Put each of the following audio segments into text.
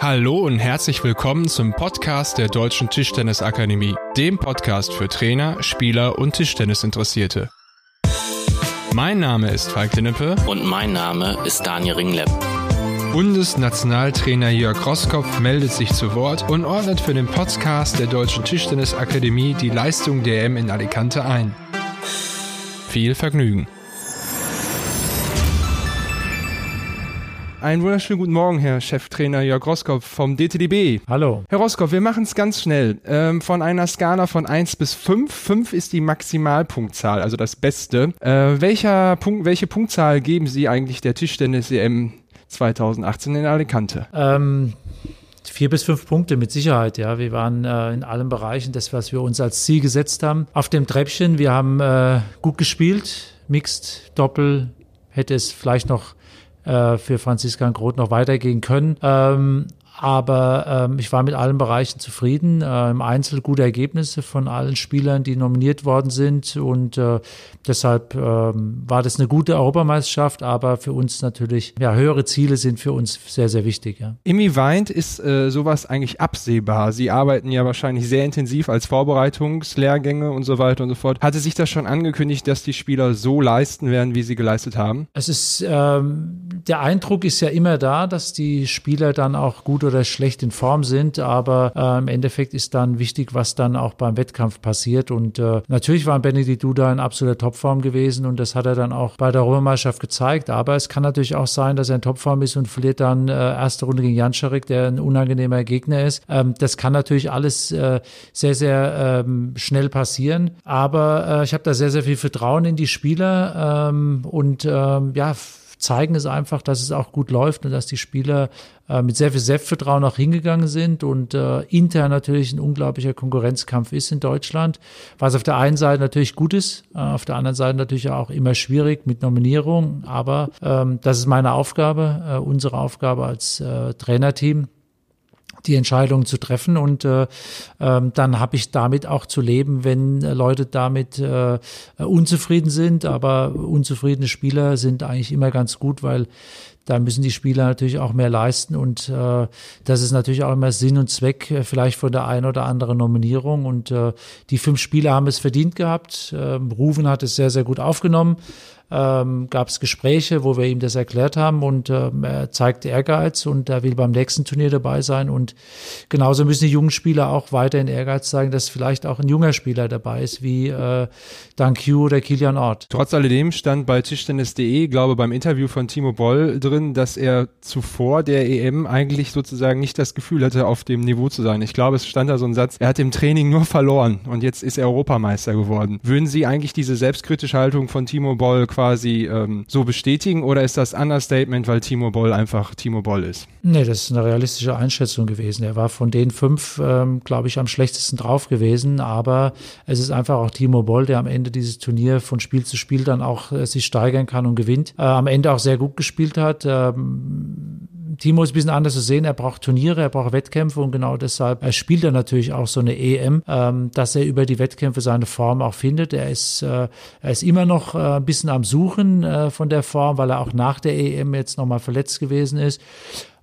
Hallo und herzlich willkommen zum Podcast der Deutschen Tischtennisakademie, dem Podcast für Trainer, Spieler und Tischtennisinteressierte. Mein Name ist Falk Dinnepe Und mein Name ist Daniel Ringlepp. Bundesnationaltrainer Jörg Roskopf meldet sich zu Wort und ordnet für den Podcast der Deutschen Tischtennisakademie die Leistung der EM in Alicante ein. Viel Vergnügen. Einen wunderschönen guten Morgen, Herr Cheftrainer Jörg Roskopf vom DTDB. Hallo. Herr Roskopf, wir machen es ganz schnell. Ähm, von einer Skala von 1 bis 5. 5 ist die Maximalpunktzahl, also das Beste. Äh, welcher Punkt, welche Punktzahl geben Sie eigentlich der Tischtennis-EM 2018 in Alicante? Ähm, vier bis fünf Punkte mit Sicherheit, ja. Wir waren äh, in allen Bereichen das, was wir uns als Ziel gesetzt haben. Auf dem Treppchen, wir haben äh, gut gespielt, Mixed, Doppel, hätte es vielleicht noch äh, für Franziska Groth noch weitergehen können. Ähm, aber ähm, ich war mit allen Bereichen zufrieden. Äh, Im Einzel gute Ergebnisse von allen Spielern, die nominiert worden sind. Und äh, deshalb ähm, war das eine gute Europameisterschaft, aber für uns natürlich, ja, höhere Ziele sind für uns sehr, sehr wichtig. Ja. Inwieweit ist äh, sowas eigentlich absehbar? Sie arbeiten ja wahrscheinlich sehr intensiv als Vorbereitungslehrgänge und so weiter und so fort. Hatte sich das schon angekündigt, dass die Spieler so leisten werden, wie sie geleistet haben? Es ist, ähm, der Eindruck ist ja immer da, dass die Spieler dann auch gut oder schlecht in Form sind, aber äh, im Endeffekt ist dann wichtig, was dann auch beim Wettkampf passiert. Und äh, natürlich war Benedikt Duda in absoluter Topform gewesen und das hat er dann auch bei der Europameisterschaft gezeigt. Aber es kann natürlich auch sein, dass er in Topform ist und verliert dann äh, erste Runde gegen Janczarek, der ein unangenehmer Gegner ist. Ähm, das kann natürlich alles äh, sehr, sehr ähm, schnell passieren. Aber äh, ich habe da sehr, sehr viel Vertrauen in die Spieler ähm, und ähm, ja, zeigen es einfach, dass es auch gut läuft und dass die Spieler äh, mit sehr viel Selbstvertrauen auch hingegangen sind und äh, intern natürlich ein unglaublicher Konkurrenzkampf ist in Deutschland, was auf der einen Seite natürlich gut ist, äh, auf der anderen Seite natürlich auch immer schwierig mit Nominierung, aber ähm, das ist meine Aufgabe, äh, unsere Aufgabe als äh, Trainerteam die Entscheidung zu treffen. Und äh, ähm, dann habe ich damit auch zu leben, wenn Leute damit äh, unzufrieden sind, aber unzufriedene Spieler sind eigentlich immer ganz gut, weil da müssen die Spieler natürlich auch mehr leisten. Und äh, das ist natürlich auch immer Sinn und Zweck äh, vielleicht von der einen oder anderen Nominierung. Und äh, die fünf Spieler haben es verdient gehabt. Ähm, Ruven hat es sehr, sehr gut aufgenommen ähm, gab es Gespräche, wo wir ihm das erklärt haben und ähm, er zeigt Ehrgeiz und er will beim nächsten Turnier dabei sein und genauso müssen die jungen Spieler auch weiterhin Ehrgeiz zeigen, dass vielleicht auch ein junger Spieler dabei ist, wie äh, Q oder Kilian Ort. Trotz alledem stand bei Tischtennis.de, glaube beim Interview von Timo Boll drin, dass er zuvor der EM eigentlich sozusagen nicht das Gefühl hatte, auf dem Niveau zu sein. Ich glaube, es stand da so ein Satz, er hat im Training nur verloren und jetzt ist er Europameister geworden. Würden Sie eigentlich diese selbstkritische Haltung von Timo Boll quasi ähm, so bestätigen oder ist das Understatement, weil Timo Boll einfach Timo Boll ist? Nee, das ist eine realistische Einschätzung gewesen. Er war von den fünf, ähm, glaube ich, am schlechtesten drauf gewesen, aber es ist einfach auch Timo Boll, der am Ende dieses Turnier von Spiel zu Spiel dann auch äh, sich steigern kann und gewinnt. Äh, am Ende auch sehr gut gespielt hat. Ähm, Timo ist ein bisschen anders zu sehen. Er braucht Turniere, er braucht Wettkämpfe und genau deshalb er spielt er natürlich auch so eine EM, ähm, dass er über die Wettkämpfe seine Form auch findet. Er ist, äh, er ist immer noch äh, ein bisschen am Suchen äh, von der Form, weil er auch nach der EM jetzt nochmal verletzt gewesen ist.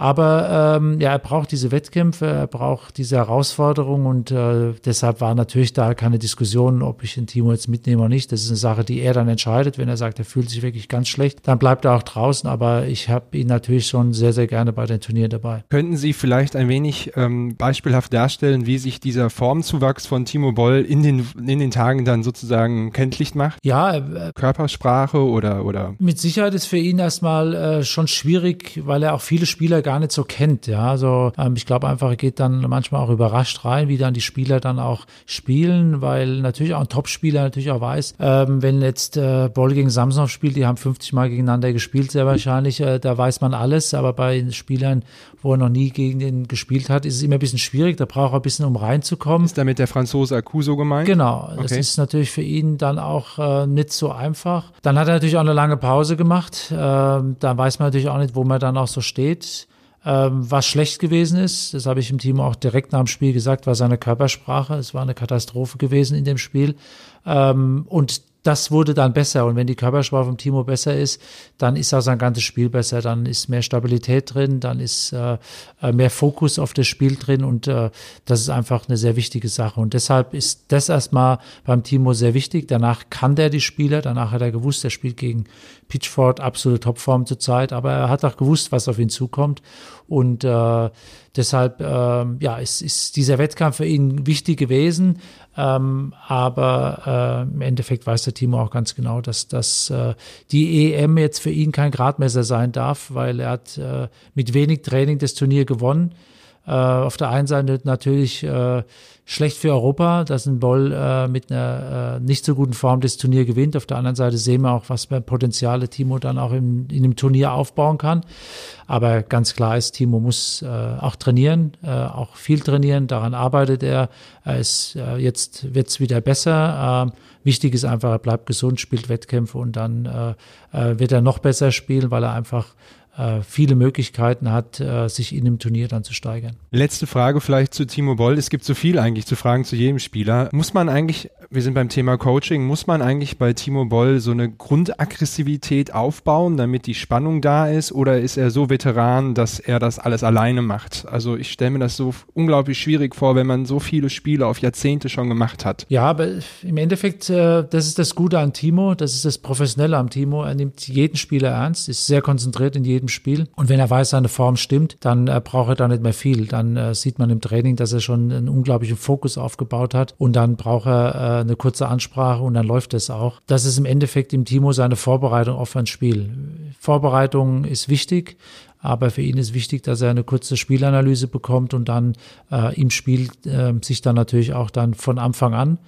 Aber ähm, ja, er braucht diese Wettkämpfe, er braucht diese Herausforderung und äh, deshalb war natürlich da keine Diskussion, ob ich den Timo jetzt mitnehme oder nicht. Das ist eine Sache, die er dann entscheidet. Wenn er sagt, er fühlt sich wirklich ganz schlecht, dann bleibt er auch draußen. Aber ich habe ihn natürlich schon sehr, sehr gerne bei den Turnieren dabei. Könnten Sie vielleicht ein wenig ähm, beispielhaft darstellen, wie sich dieser Formzuwachs von Timo Boll in den, in den Tagen dann sozusagen kenntlich macht? Ja, äh, Körpersprache oder, oder? Mit Sicherheit ist für ihn erstmal äh, schon schwierig, weil er auch viele Spieler gar nicht so kennt. Ja, also ähm, ich glaube einfach, er geht dann manchmal auch überrascht rein, wie dann die Spieler dann auch spielen, weil natürlich auch ein Topspieler natürlich auch weiß, ähm, wenn jetzt äh, Boll gegen Samsung spielt, die haben 50 Mal gegeneinander gespielt, sehr wahrscheinlich, äh, da weiß man alles, aber bei Spielern, wo er noch nie gegen den gespielt hat, ist es immer ein bisschen schwierig, da braucht er ein bisschen, um reinzukommen. Ist damit der Franzose Akuso gemeint? Genau, das Okay. ist natürlich für ihn dann auch äh, nicht so einfach. Dann hat er natürlich auch eine lange Pause gemacht, ähm, da weiß man natürlich auch nicht, wo man dann auch so steht. Ähm, was schlecht gewesen ist, das habe ich im Team auch direkt nach dem Spiel gesagt, war seine Körpersprache. Es war eine Katastrophe gewesen in dem Spiel. Ähm, und das wurde dann besser. Und wenn die Körpersprache vom Timo besser ist, dann ist auch sein ganzes Spiel besser. Dann ist mehr Stabilität drin, dann ist äh, äh, mehr Fokus auf das Spiel drin und äh, das ist einfach eine sehr wichtige Sache. Und deshalb ist das erstmal beim Timo sehr wichtig. Danach kann der die Spieler, danach hat er gewusst, er spielt gegen Pitchford, absolute Topform zurzeit, aber er hat auch gewusst, was auf ihn zukommt. Und äh, deshalb, äh, ja, ist, ist dieser Wettkampf für ihn wichtig gewesen. Ähm, aber äh, im Endeffekt weiß der Timo auch ganz genau, dass, dass äh, die EM jetzt für ihn kein Gradmesser sein darf, weil er hat äh, mit wenig Training das Turnier gewonnen. Äh, auf der einen Seite natürlich äh, schlecht für Europa, dass ein Boll äh, mit einer nicht so guten Form das Turnier gewinnt. Auf der anderen Seite sehen wir auch, was für Potenziale Timo dann auch im, in dem Turnier aufbauen kann. Aber ganz klar ist, Timo muss auch trainieren, auch viel trainieren. Daran arbeitet er. Er ist jetzt wird's wieder besser. Äh, wichtig ist einfach, er bleibt gesund, spielt Wettkämpfe und dann wird er noch besser spielen, weil er einfach viele Möglichkeiten hat, äh, sich in dem Turnier dann zu steigern. Letzte Frage vielleicht zu Timo Boll. Es gibt so viel eigentlich zu fragen zu jedem Spieler. Muss man eigentlich, wir sind beim Thema Coaching, muss man eigentlich bei Timo Boll so eine Grundaggressivität aufbauen, damit die Spannung da ist? Oder ist er so Veteran, dass er das alles alleine macht? Also ich stelle mir das so unglaublich schwierig vor, wenn man so viele Spiele auf Jahrzehnte schon gemacht hat. Ja, aber im Endeffekt, äh, das ist das Gute an Timo, das ist das Professionelle am Timo. Er nimmt jeden Spieler ernst, ist sehr konzentriert in jedem Spiel. Und wenn er weiß, seine Form stimmt, dann äh, braucht er da nicht mehr viel. Dann äh, sieht man im Training, dass er schon einen unglaublichen Fokus aufgebaut hat. Und dann braucht er eine kurze Ansprache und dann läuft es auch. Das ist im Endeffekt im Timo seine Vorbereitung auf ein Spiel. Vorbereitung ist wichtig. Aber für ihn ist wichtig, dass er eine kurze Spielanalyse bekommt und dann äh, im Spiel äh, sich dann natürlich auch dann von Anfang an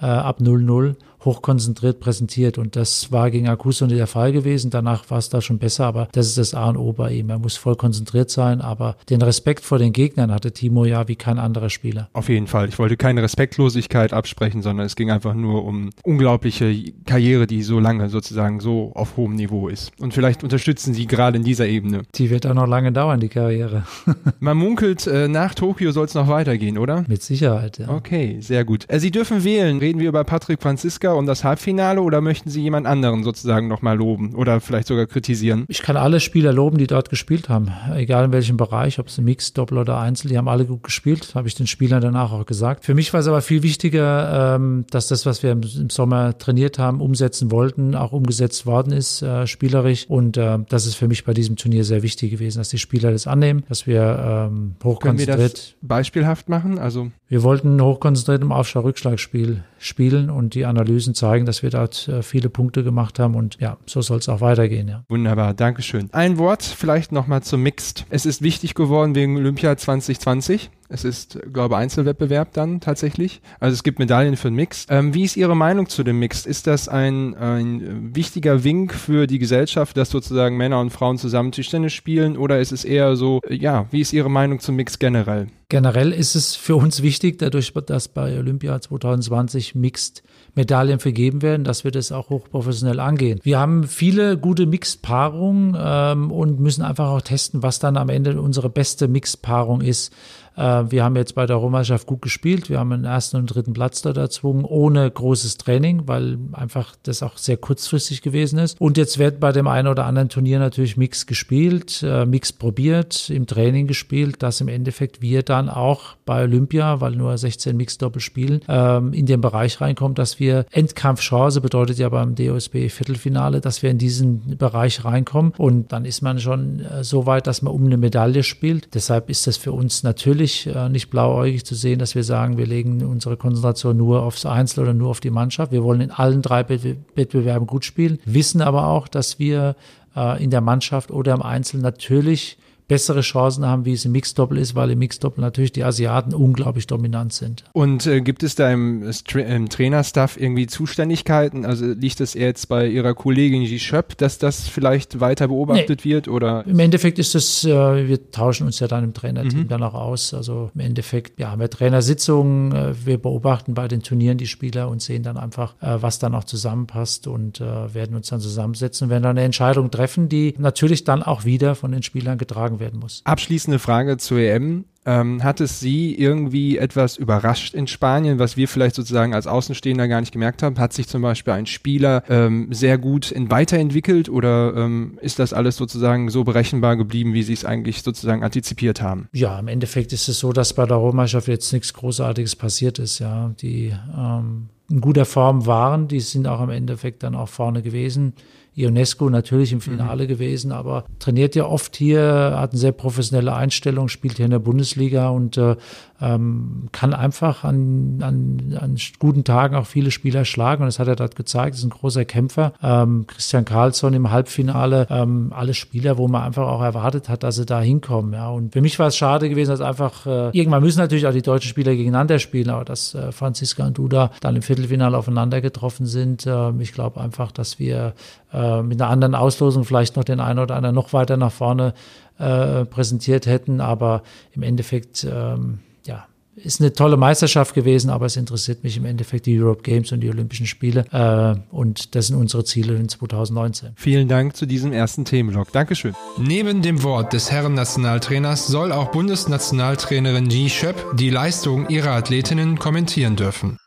äh, ab 0-0 hochkonzentriert präsentiert. Und das war gegen Akuso nicht der Fall gewesen. Danach war es da schon besser, aber das ist das A und O bei ihm. Er muss voll konzentriert sein, aber den Respekt vor den Gegnern hatte Timo ja wie kein anderer Spieler. Auf jeden Fall. Ich wollte keine Respektlosigkeit absprechen, sondern es ging einfach nur um unglaubliche Karriere, die so lange sozusagen so auf hohem Niveau ist. Und vielleicht unterstützen Sie gerade in dieser Ebene. Die wird auch noch lange dauern, die Karriere. Man munkelt, äh, nach Tokio soll es noch weitergehen, oder? Mit Sicherheit, ja. Okay, sehr gut. Äh, Sie dürfen wählen. Reden wir über Patrick Franziska Oscar um das Halbfinale oder möchten Sie jemand anderen sozusagen nochmal loben oder vielleicht sogar kritisieren? Ich kann alle Spieler loben, die dort gespielt haben, egal in welchem Bereich, ob es ein Mix, Doppel oder Einzel, die haben alle gut gespielt, habe ich den Spielern danach auch gesagt. Für mich war es aber viel wichtiger, ähm, dass das, was wir im Sommer trainiert haben, umsetzen wollten, auch umgesetzt worden ist, äh, spielerisch und äh, das ist für mich bei diesem Turnier sehr wichtig gewesen, dass die Spieler das annehmen, dass wir ähm, hochkonzentriert. Können wir das beispielhaft machen? Also wir wollten hochkonzentriert im Aufschau-Rückschlagspiel spielen und die Analysen zeigen, dass wir dort äh, viele Punkte gemacht haben und ja, so soll es auch weitergehen. Ja. Wunderbar, Dankeschön. Ein Wort vielleicht nochmal zum Mixed. Es ist wichtig geworden wegen Olympia 2020. Es ist, glaube ich, Einzelwettbewerb dann tatsächlich. Also es gibt Medaillen für den Mix. Ähm, wie ist Ihre Meinung zu dem Mix? Ist das ein, ein wichtiger Wink für die Gesellschaft, dass sozusagen Männer und Frauen zusammen Tischtennis spielen? Oder ist es eher so, ja, wie ist Ihre Meinung zum Mix generell? Generell ist es für uns wichtig, dadurch, dass bei Olympia 2020 Mixed Medaillen vergeben werden, dass wir das auch hochprofessionell angehen. Wir haben viele gute Mixed-Paarungen ähm, und müssen einfach auch testen, was dann am Ende unsere beste Mixed-Paarung ist. Äh, wir haben jetzt bei der Rohmannschaft gut gespielt. Wir haben den ersten und dritten Platz da erzwungen, ohne großes Training, weil einfach das auch sehr kurzfristig gewesen ist. Und jetzt wird bei dem einen oder anderen Turnier natürlich Mix gespielt, äh, Mix probiert, im Training gespielt, dass im Endeffekt wir dann auch bei Olympia, weil nur 16 Mix-Doppel spielen, ähm, in den Bereich reinkommen, dass wir Endkampfchance bedeutet ja beim DOSB Viertelfinale, dass wir in diesen Bereich reinkommen. Und dann ist man schon äh, so weit, dass man um eine Medaille spielt. Deshalb ist das für uns natürlich natürlich äh, nicht blauäugig zu sehen, dass wir sagen, wir legen unsere Konzentration nur aufs Einzel oder nur auf die Mannschaft. Wir wollen in allen drei Wettbewerben gut spielen, wissen aber auch, dass wir äh, in der Mannschaft oder im Einzel natürlich bessere Chancen haben, wie es im Mixdoppel ist, weil im Mixdoppel natürlich die Asiaten unglaublich dominant sind. Und äh, gibt es da im, im Trainerstaff irgendwie Zuständigkeiten? Also liegt es jetzt bei Ihrer Kollegin G. Schöpp, dass das vielleicht weiter beobachtet nee. wird? Oder? Im Endeffekt ist es, äh, wir tauschen uns ja dann im Trainerteam mhm. dann auch aus. Also im Endeffekt, ja, haben wir Trainersitzungen, äh, wir beobachten bei den Turnieren die Spieler und sehen dann einfach, äh, was dann auch zusammenpasst und äh, werden uns dann zusammensetzen und werden dann eine Entscheidung treffen, die natürlich dann auch wieder von den Spielern getragen werden muss. Abschließende Frage zur EM. Ähm, hat es Sie irgendwie etwas überrascht in Spanien, was wir vielleicht sozusagen als Außenstehender gar nicht gemerkt haben? Hat sich zum Beispiel ein Spieler ähm, sehr gut in weiterentwickelt oder ähm, ist das alles sozusagen so berechenbar geblieben, wie Sie es eigentlich sozusagen antizipiert haben? Ja, im Endeffekt ist es so, dass bei der Europameisterschaft jetzt nichts Großartiges passiert ist. Ja, die ähm, in guter Form waren, die sind auch im Endeffekt dann auch vorne gewesen. Ionesco natürlich im Finale mhm. gewesen, aber trainiert ja oft hier, hat eine sehr professionelle Einstellung, spielt hier in der Bundesliga und äh, ähm, kann einfach an, an, an guten Tagen auch viele Spieler schlagen und das hat er dort gezeigt, ist ein großer Kämpfer. Ähm, Christian Karlsson im Halbfinale, ähm, alle Spieler, wo man einfach auch erwartet hat, dass sie da hinkommen. Ja. Und für mich war es schade gewesen, dass einfach, äh, irgendwann müssen natürlich auch die deutschen Spieler gegeneinander spielen, aber dass äh, Franziska und Duda dann im Viertelfinale aufeinander getroffen sind. Äh, ich glaube einfach, dass wir äh, mit einer anderen Auslosung vielleicht noch den einen oder anderen noch weiter nach vorne äh, präsentiert hätten, aber im Endeffekt ähm, ja, ist eine tolle Meisterschaft gewesen, aber es interessiert mich im Endeffekt die Europe Games und die Olympischen Spiele. Äh, und das sind unsere Ziele in 2019. Vielen Dank zu diesem ersten Themenblock. Dankeschön. Neben dem Wort des Herren-Nationaltrainers soll auch Bundesnationaltrainerin Ji Schöpp die Leistung ihrer Athletinnen kommentieren dürfen.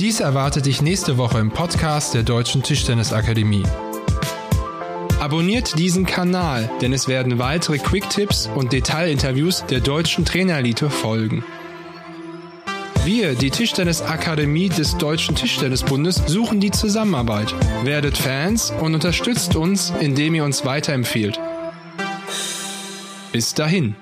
Dies erwartet dich nächste Woche im Podcast der Deutschen Tischtennisakademie. Abonniert diesen Kanal, denn es werden weitere Quick-Tipps und Detailinterviews der deutschen Trainerelite folgen. Wir, die Tischtennisakademie des Deutschen Tischtennisbundes, suchen die Zusammenarbeit. Werdet Fans und unterstützt uns, indem ihr uns weiterempfiehlt. Bis dahin.